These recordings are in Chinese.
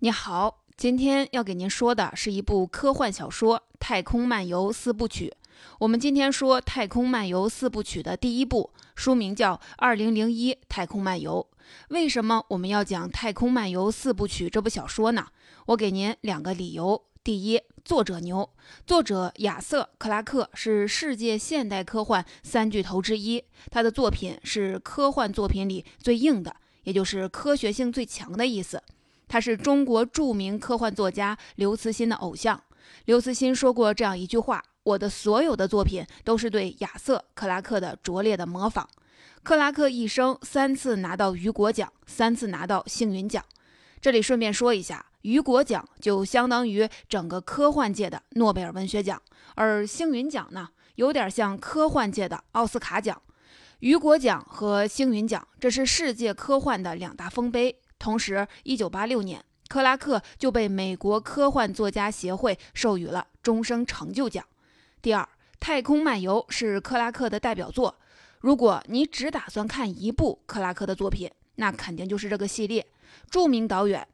你好，今天要给您说的是一部科幻小说《太空漫游四部曲》。我们今天说《太空漫游四部曲》的第一部，书名叫《二零零一太空漫游》。为什么我们要讲《太空漫游四部曲》这部小说呢？我给您两个理由。第一，作者牛，作者亚瑟·克拉克是世界现代科幻三巨头之一，他的作品是科幻作品里最硬的，也就是科学性最强的意思。他是中国著名科幻作家刘慈欣的偶像。刘慈欣说过这样一句话：“我的所有的作品都是对亚瑟·克拉克的拙劣的模仿。”克拉克一生三次拿到雨果奖，三次拿到星云奖。这里顺便说一下，雨果奖就相当于整个科幻界的诺贝尔文学奖，而星云奖呢，有点像科幻界的奥斯卡奖。雨果奖和星云奖，这是世界科幻的两大丰碑。同时，，1986年，克拉克就被美国科幻作家协会授予了终生成就奖。第二，《太空漫游》是克拉克的代表作。如果你只打算看一部克拉克的作品，那肯定就是这个系列。著名导演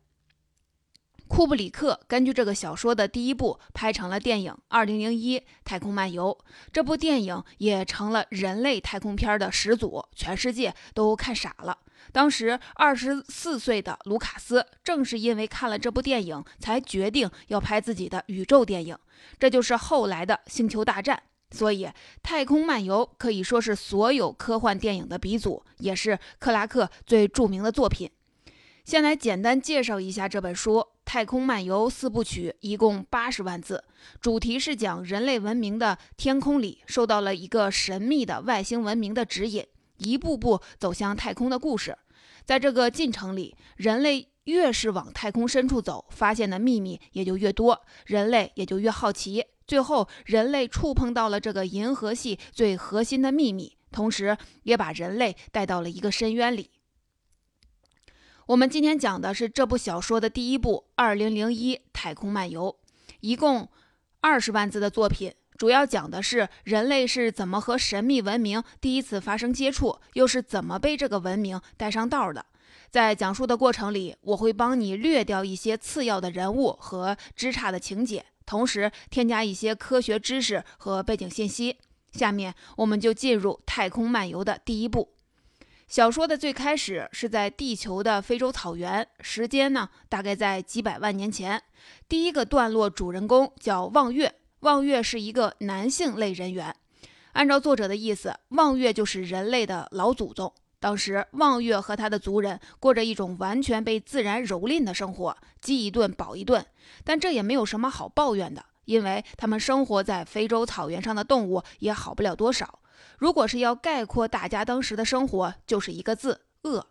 库布里克根据这个小说的第一部拍成了电影《二零零一太空漫游》，这部电影也成了人类太空片的始祖，全世界都看傻了。当时二十四岁的卢卡斯，正是因为看了这部电影，才决定要拍自己的宇宙电影，这就是后来的《星球大战》。所以，《太空漫游》可以说是所有科幻电影的鼻祖，也是克拉克最著名的作品。先来简单介绍一下这本书，《太空漫游四部曲》一共八十万字，主题是讲人类文明的天空里受到了一个神秘的外星文明的指引，一步步走向太空的故事。在这个进程里，人类越是往太空深处走，发现的秘密也就越多，人类也就越好奇。最后，人类触碰到了这个银河系最核心的秘密，同时也把人类带到了一个深渊里。我们今天讲的是这部小说的第一部《二零零一太空漫游》，一共二十万字的作品，主要讲的是人类是怎么和神秘文明第一次发生接触，又是怎么被这个文明带上道的。在讲述的过程里，我会帮你略掉一些次要的人物和枝杈的情节，同时添加一些科学知识和背景信息。下面我们就进入《太空漫游》的第一步。小说的最开始是在地球的非洲草原，时间呢大概在几百万年前。第一个段落主人公叫望月，望月是一个男性类人猿。按照作者的意思，望月就是人类的老祖宗。当时，望月和他的族人过着一种完全被自然蹂躏的生活，饥一顿饱一顿。但这也没有什么好抱怨的，因为他们生活在非洲草原上的动物也好不了多少。如果是要概括大家当时的生活，就是一个字：饿。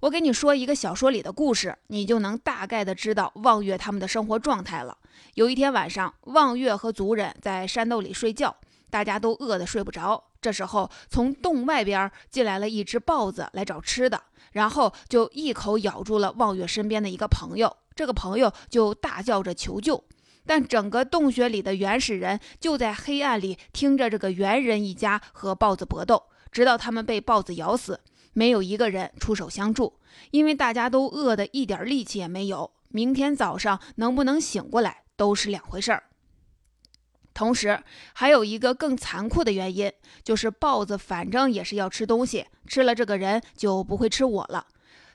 我给你说一个小说里的故事，你就能大概的知道望月他们的生活状态了。有一天晚上，望月和族人在山洞里睡觉，大家都饿得睡不着。这时候，从洞外边进来了一只豹子来找吃的，然后就一口咬住了望月身边的一个朋友。这个朋友就大叫着求救。但整个洞穴里的原始人就在黑暗里听着这个猿人一家和豹子搏斗，直到他们被豹子咬死，没有一个人出手相助，因为大家都饿得一点力气也没有。明天早上能不能醒过来都是两回事儿。同时，还有一个更残酷的原因，就是豹子反正也是要吃东西，吃了这个人就不会吃我了。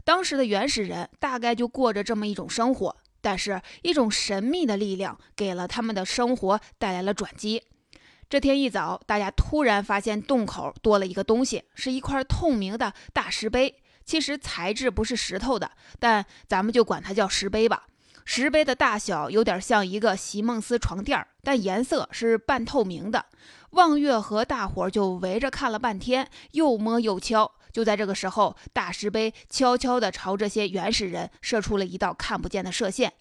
当时的原始人大概就过着这么一种生活。但是，一种神秘的力量给了他们的生活带来了转机。这天一早，大家突然发现洞口多了一个东西，是一块透明的大石碑。其实材质不是石头的，但咱们就管它叫石碑吧。石碑的大小有点像一个席梦思床垫，但颜色是半透明的。望月和大伙就围着看了半天，又摸又敲。就在这个时候，大石碑悄悄地朝这些原始人射出了一道看不见的射线，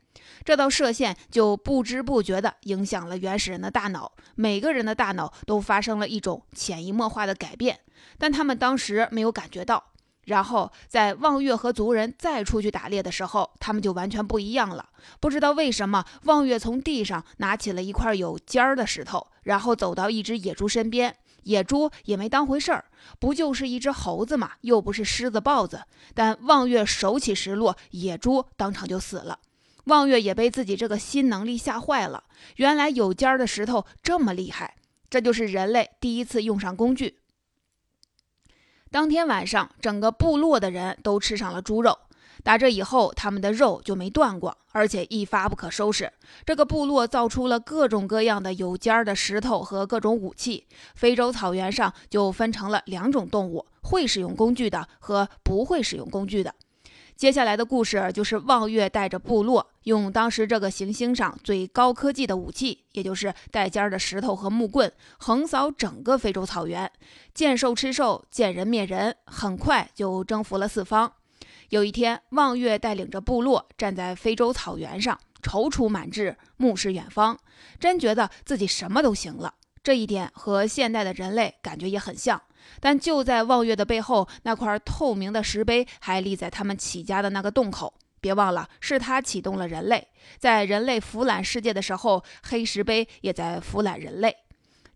这道射线就不知不觉地影响了原始人的大脑，每个人的大脑都发生了一种潜移默化的改变，但他们当时没有感觉到。然后在望月和族人再出去打猎的时候，他们就完全不一样了。不知道为什么，望月从地上拿起了一块有尖儿的石头，然后走到一只野猪身边。野猪也没当回事儿，不就是一只猴子嘛，又不是狮子、豹子。但望月手起石落，野猪当场就死了。望月也被自己这个新能力吓坏了。原来有尖儿的石头这么厉害，这就是人类第一次用上工具。当天晚上，整个部落的人都吃上了猪肉。打这以后，他们的肉就没断过，而且一发不可收拾。这个部落造出了各种各样的有尖儿的石头和各种武器。非洲草原上就分成了两种动物：会使用工具的和不会使用工具的。接下来的故事就是望月带着部落，用当时这个行星上最高科技的武器，也就是带尖儿的石头和木棍，横扫整个非洲草原，见兽吃兽，见人灭人，很快就征服了四方。有一天，望月带领着部落站在非洲草原上，踌躇满志，目视远方，真觉得自己什么都行了。这一点和现代的人类感觉也很像。但就在望月的背后，那块透明的石碑还立在他们起家的那个洞口。别忘了，是他启动了人类，在人类腐烂世界的时候，黑石碑也在腐烂人类。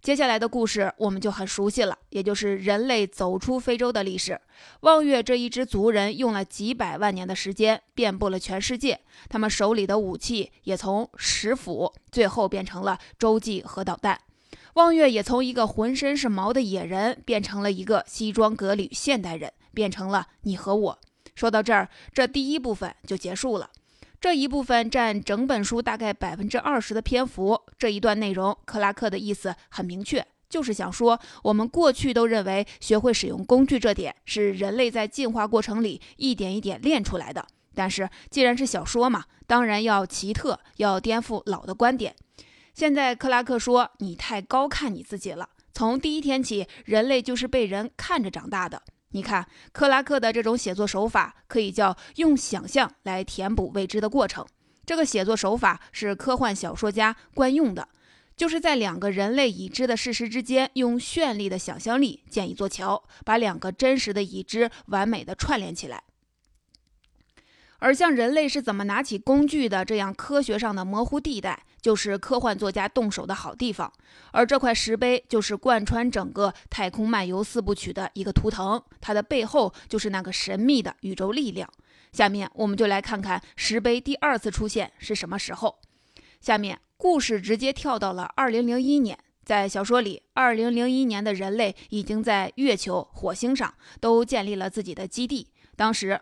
接下来的故事我们就很熟悉了，也就是人类走出非洲的历史。望月这一支族人用了几百万年的时间，遍布了全世界。他们手里的武器也从石斧，最后变成了洲际核导弹。望月也从一个浑身是毛的野人，变成了一个西装革履现代人，变成了你和我。说到这儿，这第一部分就结束了。这一部分占整本书大概百分之二十的篇幅。这一段内容，克拉克的意思很明确，就是想说，我们过去都认为学会使用工具这点是人类在进化过程里一点一点练出来的。但是既然是小说嘛，当然要奇特，要颠覆老的观点。现在克拉克说，你太高看你自己了。从第一天起，人类就是被人看着长大的。你看，克拉克的这种写作手法可以叫用想象来填补未知的过程。这个写作手法是科幻小说家惯用的，就是在两个人类已知的事实之间，用绚丽的想象力建一座桥，把两个真实的已知完美的串联起来。而像人类是怎么拿起工具的这样科学上的模糊地带，就是科幻作家动手的好地方。而这块石碑就是贯穿整个《太空漫游四部曲》的一个图腾，它的背后就是那个神秘的宇宙力量。下面我们就来看看石碑第二次出现是什么时候。下面故事直接跳到了2001年，在小说里，2001年的人类已经在月球、火星上都建立了自己的基地，当时。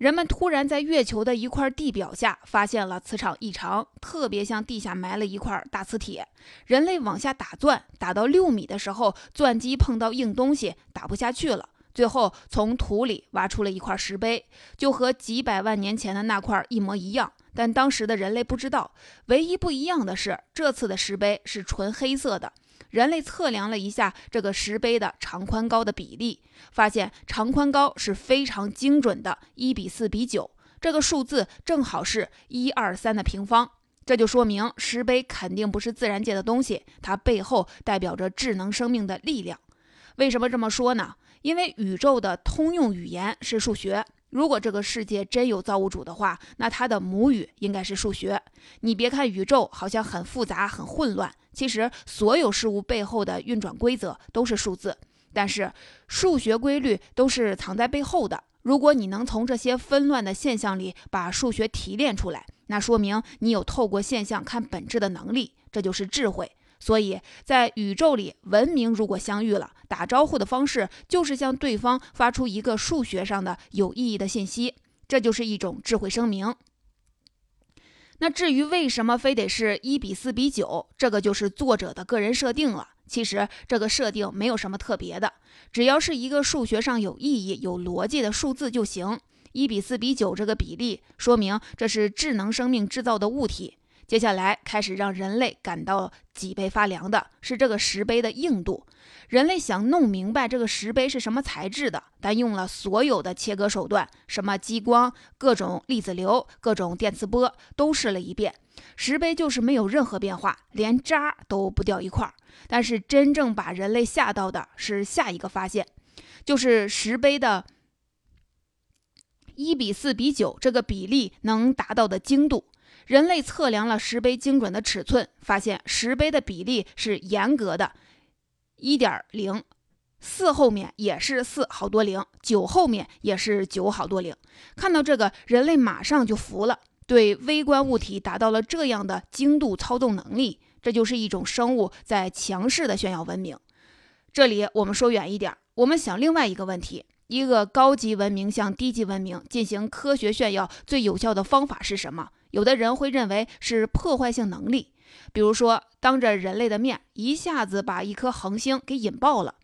人们突然在月球的一块地表下发现了磁场异常，特别像地下埋了一块大磁铁。人类往下打钻，打到六米的时候，钻机碰到硬东西，打不下去了。最后从土里挖出了一块石碑，就和几百万年前的那块一模一样。但当时的人类不知道，唯一不一样的是，这次的石碑是纯黑色的。人类测量了一下这个石碑的长宽高的比例，发现长宽高是非常精准的，一比四比九，这个数字正好是一二三的平方。这就说明石碑肯定不是自然界的东西，它背后代表着智能生命的力量。为什么这么说呢？因为宇宙的通用语言是数学。如果这个世界真有造物主的话，那他的母语应该是数学。你别看宇宙好像很复杂、很混乱。其实，所有事物背后的运转规则都是数字，但是数学规律都是藏在背后的。如果你能从这些纷乱的现象里把数学提炼出来，那说明你有透过现象看本质的能力，这就是智慧。所以在宇宙里，文明如果相遇了，打招呼的方式就是向对方发出一个数学上的有意义的信息，这就是一种智慧声明。那至于为什么非得是一比四比九，这个就是作者的个人设定了。其实这个设定没有什么特别的，只要是一个数学上有意义、有逻辑的数字就行。一比四比九这个比例，说明这是智能生命制造的物体。接下来开始让人类感到脊背发凉的是这个石碑的硬度。人类想弄明白这个石碑是什么材质的，但用了所有的切割手段，什么激光、各种粒子流、各种电磁波都试了一遍，石碑就是没有任何变化，连渣都不掉一块儿。但是真正把人类吓到的是下一个发现，就是石碑的一比四比九这个比例能达到的精度。人类测量了石碑精准的尺寸，发现石碑的比例是严格的，一点零四后面也是四好多零，九后面也是九好多零。看到这个，人类马上就服了。对微观物体达到了这样的精度操纵能力，这就是一种生物在强势的炫耀文明。这里我们说远一点，我们想另外一个问题：一个高级文明向低级文明进行科学炫耀，最有效的方法是什么？有的人会认为是破坏性能力，比如说当着人类的面一下子把一颗恒星给引爆了。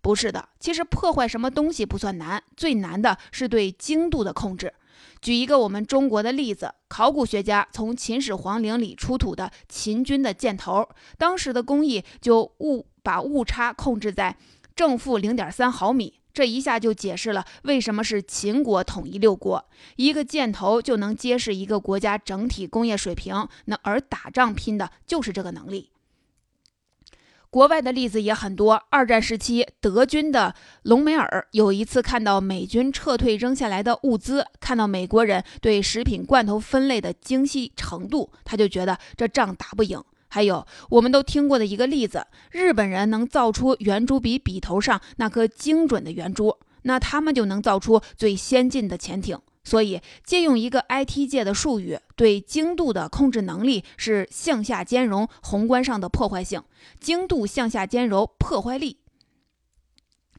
不是的，其实破坏什么东西不算难，最难的是对精度的控制。举一个我们中国的例子，考古学家从秦始皇陵里出土的秦军的箭头，当时的工艺就误把误差控制在正负零点三毫米。这一下就解释了为什么是秦国统一六国，一个箭头就能揭示一个国家整体工业水平。那而打仗拼的就是这个能力。国外的例子也很多。二战时期，德军的隆美尔有一次看到美军撤退扔下来的物资，看到美国人对食品罐头分类的精细程度，他就觉得这仗打不赢。还有我们都听过的一个例子，日本人能造出圆珠笔笔头上那颗精准的圆珠，那他们就能造出最先进的潜艇。所以，借用一个 IT 界的术语，对精度的控制能力是向下兼容宏观上的破坏性，精度向下兼容破坏力。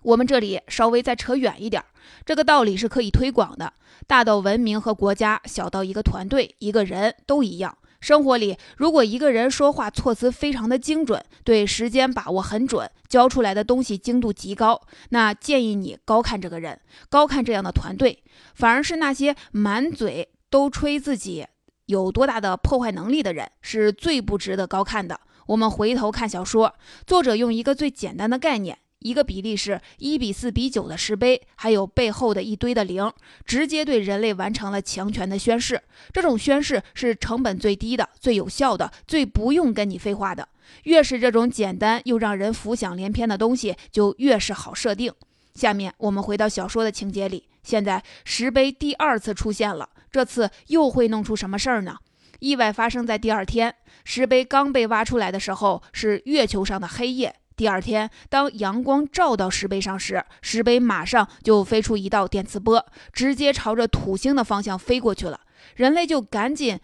我们这里稍微再扯远一点，这个道理是可以推广的，大到文明和国家，小到一个团队、一个人都一样。生活里，如果一个人说话措辞非常的精准，对时间把握很准，教出来的东西精度极高，那建议你高看这个人，高看这样的团队。反而是那些满嘴都吹自己有多大的破坏能力的人，是最不值得高看的。我们回头看小说，作者用一个最简单的概念。一个比例是一比四比九的石碑，还有背后的一堆的零，直接对人类完成了强权的宣誓。这种宣誓是成本最低的、最有效的、最不用跟你废话的。越是这种简单又让人浮想联翩的东西，就越是好设定。下面我们回到小说的情节里，现在石碑第二次出现了，这次又会弄出什么事儿呢？意外发生在第二天，石碑刚被挖出来的时候是月球上的黑夜。第二天，当阳光照到石碑上时，石碑马上就飞出一道电磁波，直接朝着土星的方向飞过去了。人类就赶紧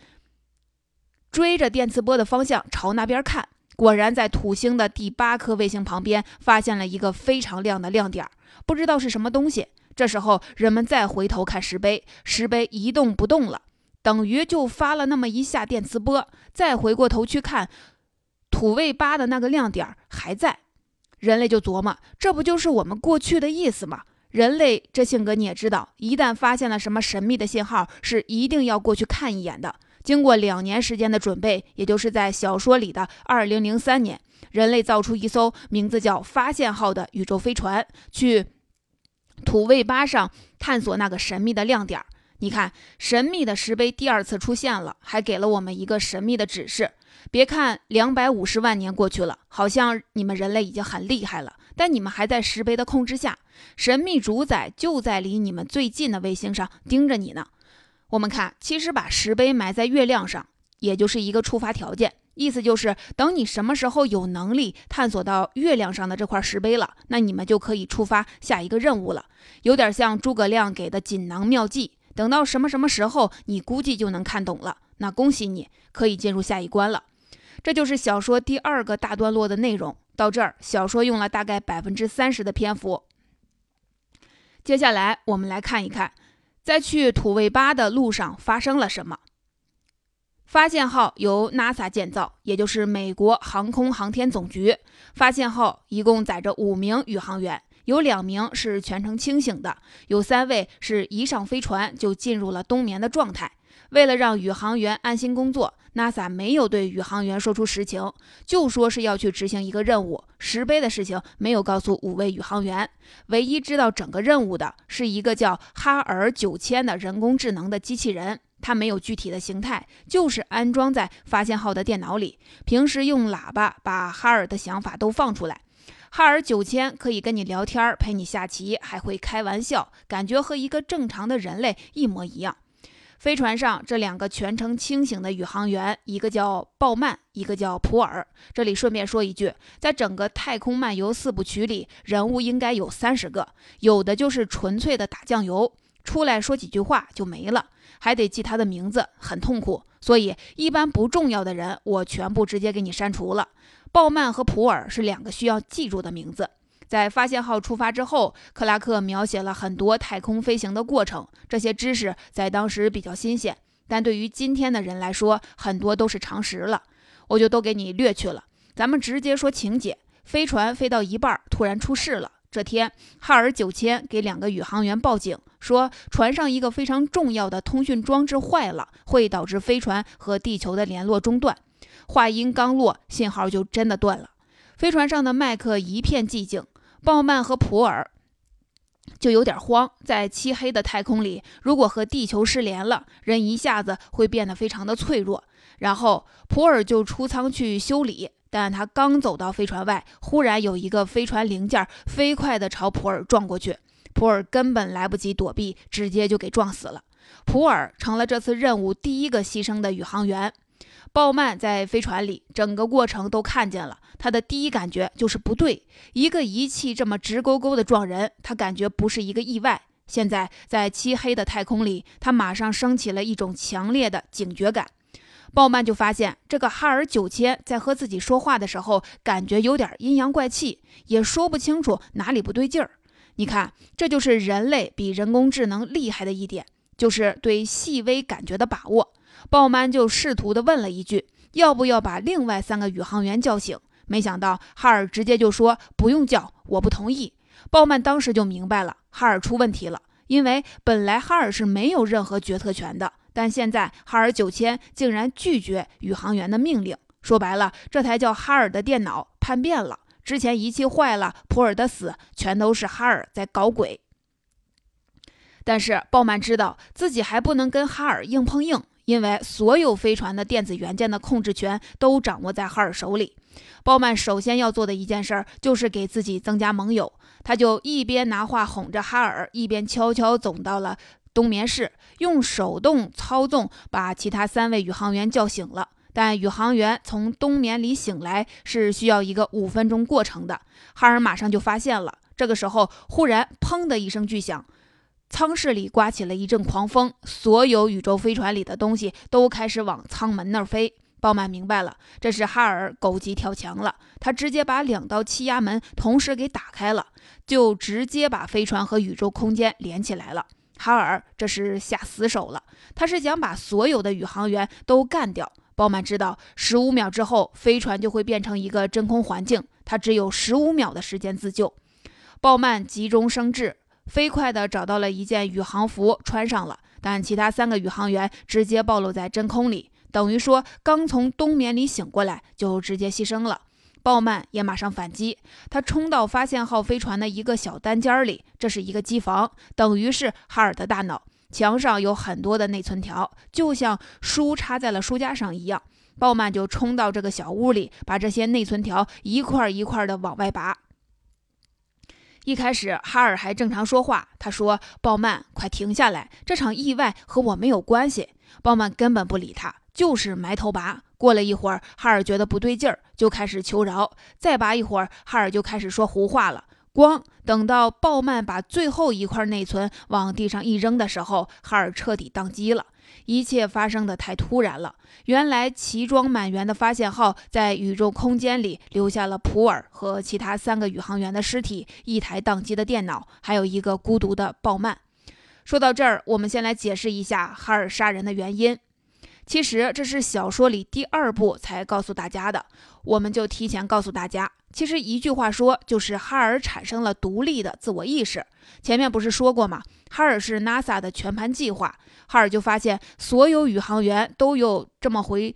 追着电磁波的方向朝那边看，果然在土星的第八颗卫星旁边发现了一个非常亮的亮点，不知道是什么东西。这时候，人们再回头看石碑，石碑一动不动了，等于就发了那么一下电磁波。再回过头去看，土卫八的那个亮点还在。人类就琢磨，这不就是我们过去的意思吗？人类这性格你也知道，一旦发现了什么神秘的信号，是一定要过去看一眼的。经过两年时间的准备，也就是在小说里的二零零三年，人类造出一艘名字叫“发现号”的宇宙飞船，去土卫八上探索那个神秘的亮点。你看，神秘的石碑第二次出现了，还给了我们一个神秘的指示。别看两百五十万年过去了，好像你们人类已经很厉害了，但你们还在石碑的控制下，神秘主宰就在离你们最近的卫星上盯着你呢。我们看，其实把石碑埋在月亮上，也就是一个触发条件，意思就是等你什么时候有能力探索到月亮上的这块石碑了，那你们就可以触发下一个任务了，有点像诸葛亮给的锦囊妙计。等到什么什么时候，你估计就能看懂了，那恭喜你，可以进入下一关了。这就是小说第二个大段落的内容。到这儿，小说用了大概百分之三十的篇幅。接下来，我们来看一看，在去土卫八的路上发生了什么。发现号由 NASA 建造，也就是美国航空航天总局。发现号一共载着五名宇航员，有两名是全程清醒的，有三位是一上飞船就进入了冬眠的状态。为了让宇航员安心工作。NASA 没有对宇航员说出实情，就说是要去执行一个任务。石碑的事情没有告诉五位宇航员，唯一知道整个任务的是一个叫哈尔九千的人工智能的机器人。它没有具体的形态，就是安装在发现号的电脑里。平时用喇叭把哈尔的想法都放出来。哈尔九千可以跟你聊天，陪你下棋，还会开玩笑，感觉和一个正常的人类一模一样。飞船上这两个全程清醒的宇航员，一个叫鲍曼，一个叫普尔。这里顺便说一句，在整个《太空漫游》四部曲里，人物应该有三十个，有的就是纯粹的打酱油，出来说几句话就没了。还得记他的名字，很痛苦。所以一般不重要的人，我全部直接给你删除了。鲍曼和普尔是两个需要记住的名字。在发现号出发之后，克拉克描写了很多太空飞行的过程，这些知识在当时比较新鲜，但对于今天的人来说，很多都是常识了，我就都给你略去了。咱们直接说情节：飞船飞到一半，突然出事了。这天，哈尔九千给两个宇航员报警，说船上一个非常重要的通讯装置坏了，会导致飞船和地球的联络中断。话音刚落，信号就真的断了。飞船上的麦克一片寂静。鲍曼和普尔就有点慌，在漆黑的太空里，如果和地球失联了，人一下子会变得非常的脆弱。然后普尔就出舱去修理，但他刚走到飞船外，忽然有一个飞船零件飞快地朝普尔撞过去，普尔根本来不及躲避，直接就给撞死了。普尔成了这次任务第一个牺牲的宇航员。鲍曼在飞船里，整个过程都看见了。他的第一感觉就是不对，一个仪器这么直勾勾的撞人，他感觉不是一个意外。现在在漆黑的太空里，他马上升起了一种强烈的警觉感。鲍曼就发现，这个哈尔九千在和自己说话的时候，感觉有点阴阳怪气，也说不清楚哪里不对劲儿。你看，这就是人类比人工智能厉害的一点，就是对细微感觉的把握。鲍曼就试图地问了一句：“要不要把另外三个宇航员叫醒？”没想到哈尔直接就说：“不用叫，我不同意。”鲍曼当时就明白了，哈尔出问题了。因为本来哈尔是没有任何决策权的，但现在哈尔九千竟然拒绝宇航员的命令。说白了，这台叫哈尔的电脑叛变了。之前仪器坏了，普尔的死全都是哈尔在搞鬼。但是鲍曼知道自己还不能跟哈尔硬碰硬。因为所有飞船的电子元件的控制权都掌握在哈尔手里，鲍曼首先要做的一件事儿就是给自己增加盟友。他就一边拿话哄着哈尔，一边悄悄走到了冬眠室，用手动操纵把其他三位宇航员叫醒了。但宇航员从冬眠里醒来是需要一个五分钟过程的。哈尔马上就发现了，这个时候忽然砰的一声巨响。舱室里刮起了一阵狂风，所有宇宙飞船里的东西都开始往舱门那儿飞。鲍曼明白了，这是哈尔狗急跳墙了。他直接把两道气压门同时给打开了，就直接把飞船和宇宙空间连起来了。哈尔这是下死手了，他是想把所有的宇航员都干掉。鲍曼知道，十五秒之后飞船就会变成一个真空环境，他只有十五秒的时间自救。鲍曼急中生智。飞快地找到了一件宇航服，穿上了。但其他三个宇航员直接暴露在真空里，等于说刚从冬眠里醒过来就直接牺牲了。鲍曼也马上反击，他冲到发现号飞船的一个小单间里，这是一个机房，等于是哈尔的大脑。墙上有很多的内存条，就像书插在了书架上一样。鲍曼就冲到这个小屋里，把这些内存条一块一块的往外拔。一开始，哈尔还正常说话。他说：“鲍曼，快停下来！这场意外和我没有关系。”鲍曼根本不理他，就是埋头拔。过了一会儿，哈尔觉得不对劲儿，就开始求饶。再拔一会儿，哈尔就开始说胡话了。光等到鲍曼把最后一块内存往地上一扔的时候，哈尔彻底宕机了。一切发生的太突然了。原来齐装满员的发现号在宇宙空间里留下了普尔和其他三个宇航员的尸体，一台宕机的电脑，还有一个孤独的鲍曼。说到这儿，我们先来解释一下哈尔杀人的原因。其实这是小说里第二部才告诉大家的，我们就提前告诉大家。其实一句话说，就是哈尔产生了独立的自我意识。前面不是说过吗？哈尔是 NASA 的全盘计划。哈尔就发现，所有宇航员都有这么回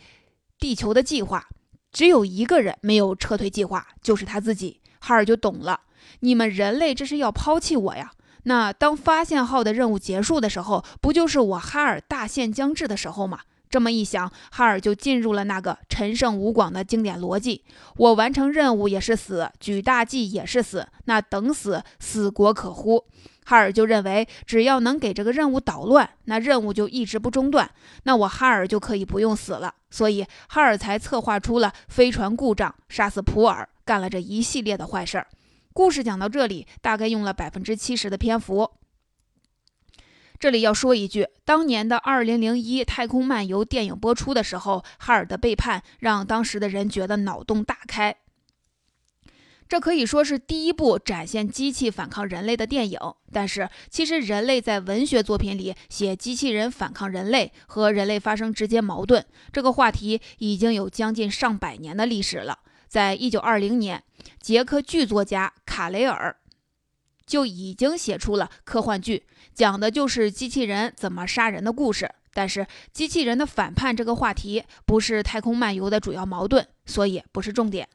地球的计划，只有一个人没有撤退计划，就是他自己。哈尔就懂了，你们人类这是要抛弃我呀？那当发现号的任务结束的时候，不就是我哈尔大限将至的时候吗？这么一想，哈尔就进入了那个陈胜吴广的经典逻辑：我完成任务也是死，举大计也是死，那等死，死国可乎？哈尔就认为，只要能给这个任务捣乱，那任务就一直不中断，那我哈尔就可以不用死了。所以，哈尔才策划出了飞船故障，杀死普尔，干了这一系列的坏事儿。故事讲到这里，大概用了百分之七十的篇幅。这里要说一句，当年的《二零零一太空漫游》电影播出的时候，哈尔的背叛让当时的人觉得脑洞大开。这可以说是第一部展现机器反抗人类的电影。但是，其实人类在文学作品里写机器人反抗人类和人类发生直接矛盾，这个话题已经有将近上百年的历史了。在一九二零年，捷克剧作家卡雷尔。就已经写出了科幻剧，讲的就是机器人怎么杀人的故事。但是，机器人的反叛这个话题不是《太空漫游》的主要矛盾，所以不是重点。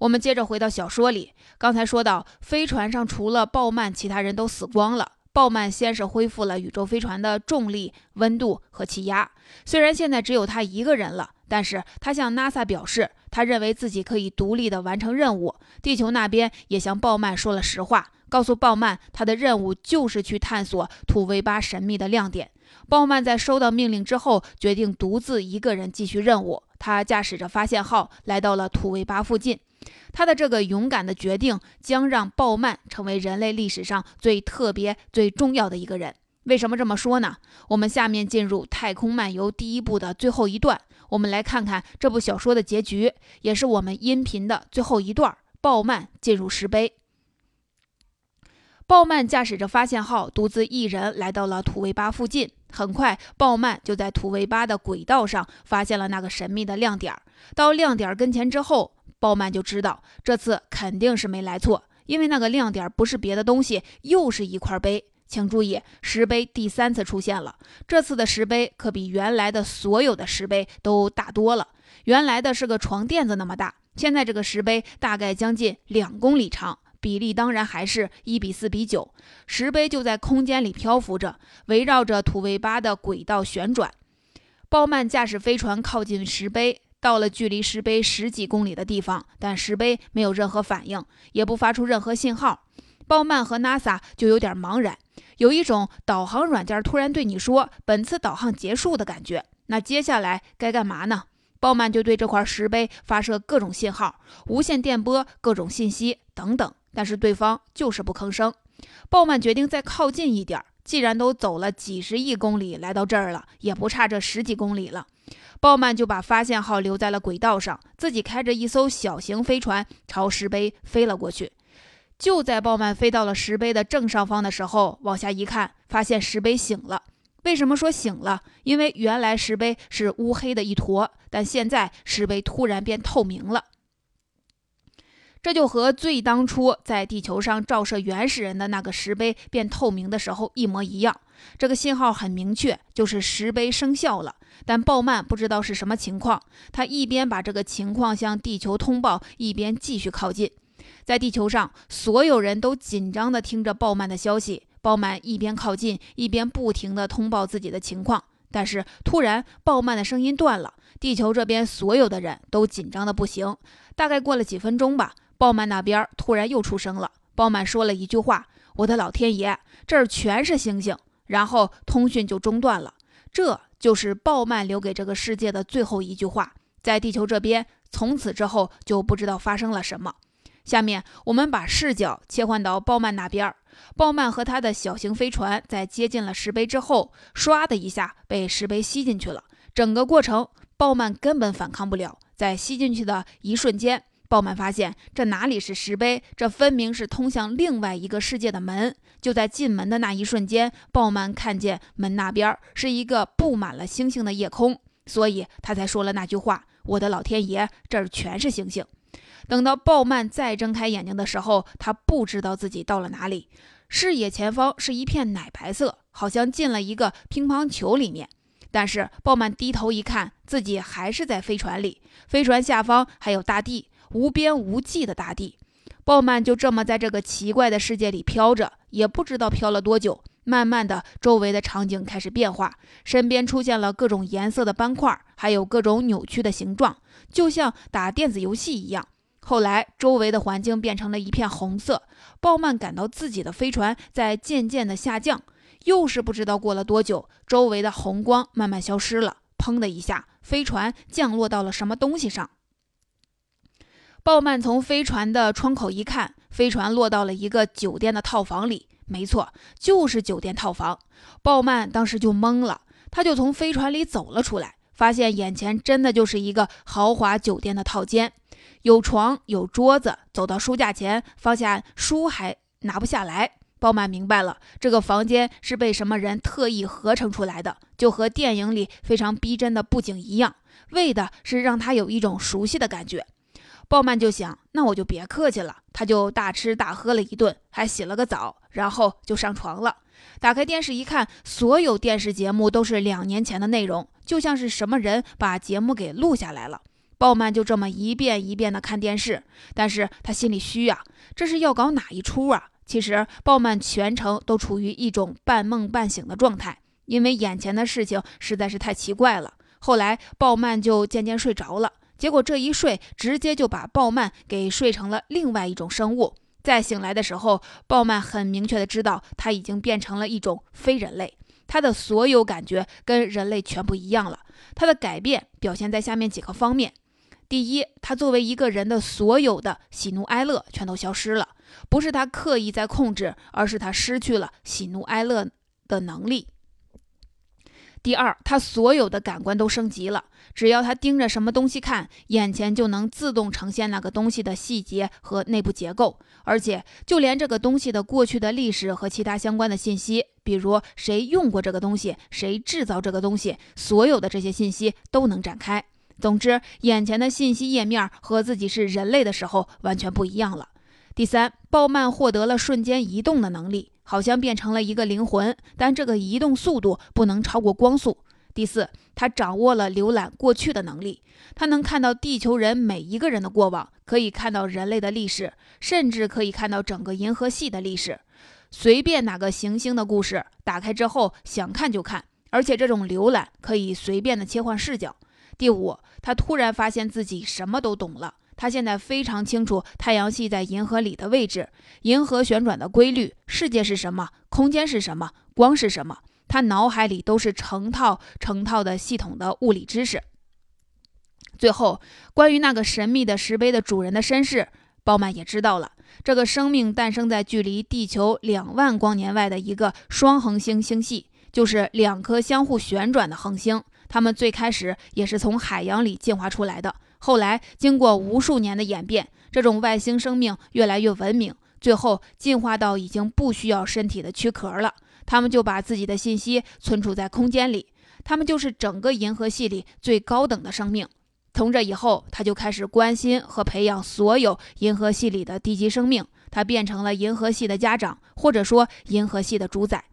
我们接着回到小说里，刚才说到飞船上除了鲍曼，其他人都死光了。鲍曼先是恢复了宇宙飞船的重力、温度和气压，虽然现在只有他一个人了，但是他向 NASA 表示，他认为自己可以独立的完成任务。地球那边也向鲍曼说了实话。告诉鲍曼，他的任务就是去探索土卫八神秘的亮点。鲍曼在收到命令之后，决定独自一个人继续任务。他驾驶着发现号来到了土卫八附近。他的这个勇敢的决定，将让鲍曼成为人类历史上最特别、最重要的一个人。为什么这么说呢？我们下面进入《太空漫游》第一部的最后一段，我们来看看这部小说的结局，也是我们音频的最后一段：鲍曼进入石碑。鲍曼驾驶着发现号，独自一人来到了土卫八附近。很快，鲍曼就在土卫八的轨道上发现了那个神秘的亮点。到亮点跟前之后，鲍曼就知道这次肯定是没来错，因为那个亮点不是别的东西，又是一块碑。请注意，石碑第三次出现了，这次的石碑可比原来的所有的石碑都大多了。原来的是个床垫子那么大，现在这个石碑大概将近两公里长。比例当然还是一比四比九，石碑就在空间里漂浮着，围绕着土卫八的轨道旋转。鲍曼驾驶飞船靠近石碑，到了距离石碑十几公里的地方，但石碑没有任何反应，也不发出任何信号。鲍曼和 NASA 就有点茫然，有一种导航软件突然对你说“本次导航结束”的感觉。那接下来该干嘛呢？鲍曼就对这块石碑发射各种信号，无线电波、各种信息等等。但是对方就是不吭声。鲍曼决定再靠近一点，既然都走了几十亿公里来到这儿了，也不差这十几公里了。鲍曼就把发现号留在了轨道上，自己开着一艘小型飞船朝石碑飞了过去。就在鲍曼飞到了石碑的正上方的时候，往下一看，发现石碑醒了。为什么说醒了？因为原来石碑是乌黑的一坨，但现在石碑突然变透明了。这就和最当初在地球上照射原始人的那个石碑变透明的时候一模一样。这个信号很明确，就是石碑生效了。但鲍曼不知道是什么情况，他一边把这个情况向地球通报，一边继续靠近。在地球上，所有人都紧张地听着鲍曼的消息。鲍曼一边靠近，一边不停地通报自己的情况。但是突然，鲍曼的声音断了。地球这边所有的人都紧张的不行。大概过了几分钟吧。鲍曼那边突然又出声了。鲍曼说了一句话：“我的老天爷，这儿全是星星。”然后通讯就中断了。这就是鲍曼留给这个世界的最后一句话。在地球这边，从此之后就不知道发生了什么。下面我们把视角切换到鲍曼那边儿。鲍曼和他的小型飞船在接近了石碑之后，唰的一下被石碑吸进去了。整个过程，鲍曼根本反抗不了。在吸进去的一瞬间，鲍曼发现，这哪里是石碑？这分明是通向另外一个世界的门。就在进门的那一瞬间，鲍曼看见门那边是一个布满了星星的夜空，所以他才说了那句话：“我的老天爷，这儿全是星星。”等到鲍曼再睁开眼睛的时候，他不知道自己到了哪里。视野前方是一片奶白色，好像进了一个乒乓球里面。但是鲍曼低头一看，自己还是在飞船里，飞船下方还有大地。无边无际的大地，鲍曼就这么在这个奇怪的世界里飘着，也不知道飘了多久。慢慢的，周围的场景开始变化，身边出现了各种颜色的斑块，还有各种扭曲的形状，就像打电子游戏一样。后来，周围的环境变成了一片红色，鲍曼感到自己的飞船在渐渐的下降。又是不知道过了多久，周围的红光慢慢消失了。砰的一下，飞船降落到了什么东西上。鲍曼从飞船的窗口一看，飞船落到了一个酒店的套房里。没错，就是酒店套房。鲍曼当时就懵了，他就从飞船里走了出来，发现眼前真的就是一个豪华酒店的套间，有床有桌子。走到书架前，放下书还拿不下来。鲍曼明白了，这个房间是被什么人特意合成出来的，就和电影里非常逼真的布景一样，为的是让他有一种熟悉的感觉。鲍曼就想，那我就别客气了，他就大吃大喝了一顿，还洗了个澡，然后就上床了。打开电视一看，所有电视节目都是两年前的内容，就像是什么人把节目给录下来了。鲍曼就这么一遍一遍地看电视，但是他心里虚呀，这是要搞哪一出啊？其实鲍曼全程都处于一种半梦半醒的状态，因为眼前的事情实在是太奇怪了。后来鲍曼就渐渐睡着了。结果这一睡，直接就把鲍曼给睡成了另外一种生物。再醒来的时候，鲍曼很明确的知道他已经变成了一种非人类，他的所有感觉跟人类全不一样了。他的改变表现在下面几个方面：第一，他作为一个人的所有的喜怒哀乐全都消失了，不是他刻意在控制，而是他失去了喜怒哀乐的能力。第二，他所有的感官都升级了。只要他盯着什么东西看，眼前就能自动呈现那个东西的细节和内部结构，而且就连这个东西的过去的历史和其他相关的信息，比如谁用过这个东西，谁制造这个东西，所有的这些信息都能展开。总之，眼前的信息页面和自己是人类的时候完全不一样了。第三，鲍曼获得了瞬间移动的能力。好像变成了一个灵魂，但这个移动速度不能超过光速。第四，他掌握了浏览过去的能力，他能看到地球人每一个人的过往，可以看到人类的历史，甚至可以看到整个银河系的历史。随便哪个行星的故事打开之后，想看就看，而且这种浏览可以随便的切换视角。第五，他突然发现自己什么都懂了。他现在非常清楚太阳系在银河里的位置，银河旋转的规律，世界是什么，空间是什么，光是什么。他脑海里都是成套成套的系统的物理知识。最后，关于那个神秘的石碑的主人的身世，鲍曼也知道了。这个生命诞生在距离地球两万光年外的一个双恒星星系，就是两颗相互旋转的恒星。它们最开始也是从海洋里进化出来的。后来，经过无数年的演变，这种外星生命越来越文明，最后进化到已经不需要身体的躯壳了。他们就把自己的信息存储在空间里，他们就是整个银河系里最高等的生命。从这以后，他就开始关心和培养所有银河系里的低级生命，他变成了银河系的家长，或者说银河系的主宰。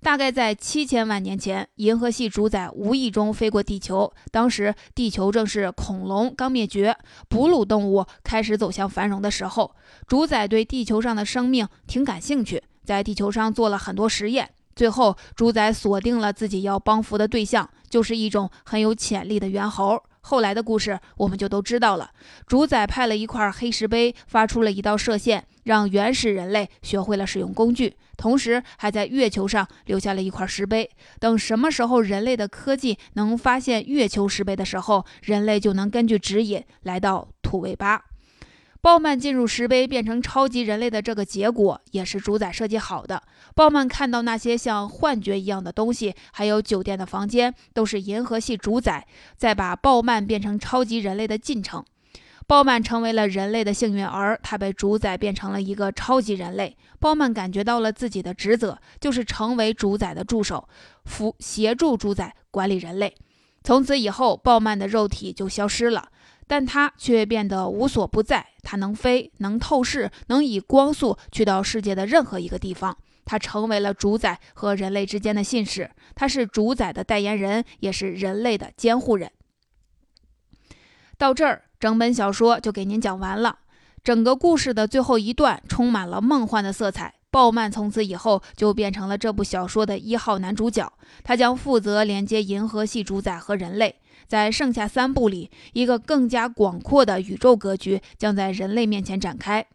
大概在七千万年前，银河系主宰无意中飞过地球。当时，地球正是恐龙刚灭绝、哺乳动物开始走向繁荣的时候。主宰对地球上的生命挺感兴趣，在地球上做了很多实验。最后，主宰锁定了自己要帮扶的对象，就是一种很有潜力的猿猴。后来的故事我们就都知道了。主宰派了一块黑石碑，发出了一道射线，让原始人类学会了使用工具，同时还在月球上留下了一块石碑。等什么时候人类的科技能发现月球石碑的时候，人类就能根据指引来到土卫八。鲍曼进入石碑变成超级人类的这个结果，也是主宰设计好的。鲍曼看到那些像幻觉一样的东西，还有酒店的房间，都是银河系主宰在把鲍曼变成超级人类的进程。鲍曼成为了人类的幸运儿，他被主宰变成了一个超级人类。鲍曼感觉到了自己的职责，就是成为主宰的助手，辅协助主宰管理人类。从此以后，鲍曼的肉体就消失了。但他却变得无所不在。他能飞，能透视，能以光速去到世界的任何一个地方。他成为了主宰和人类之间的信使。他是主宰的代言人，也是人类的监护人。到这儿，整本小说就给您讲完了。整个故事的最后一段充满了梦幻的色彩。鲍曼从此以后就变成了这部小说的一号男主角。他将负责连接银河系主宰和人类。在剩下三部里，一个更加广阔的宇宙格局将在人类面前展开。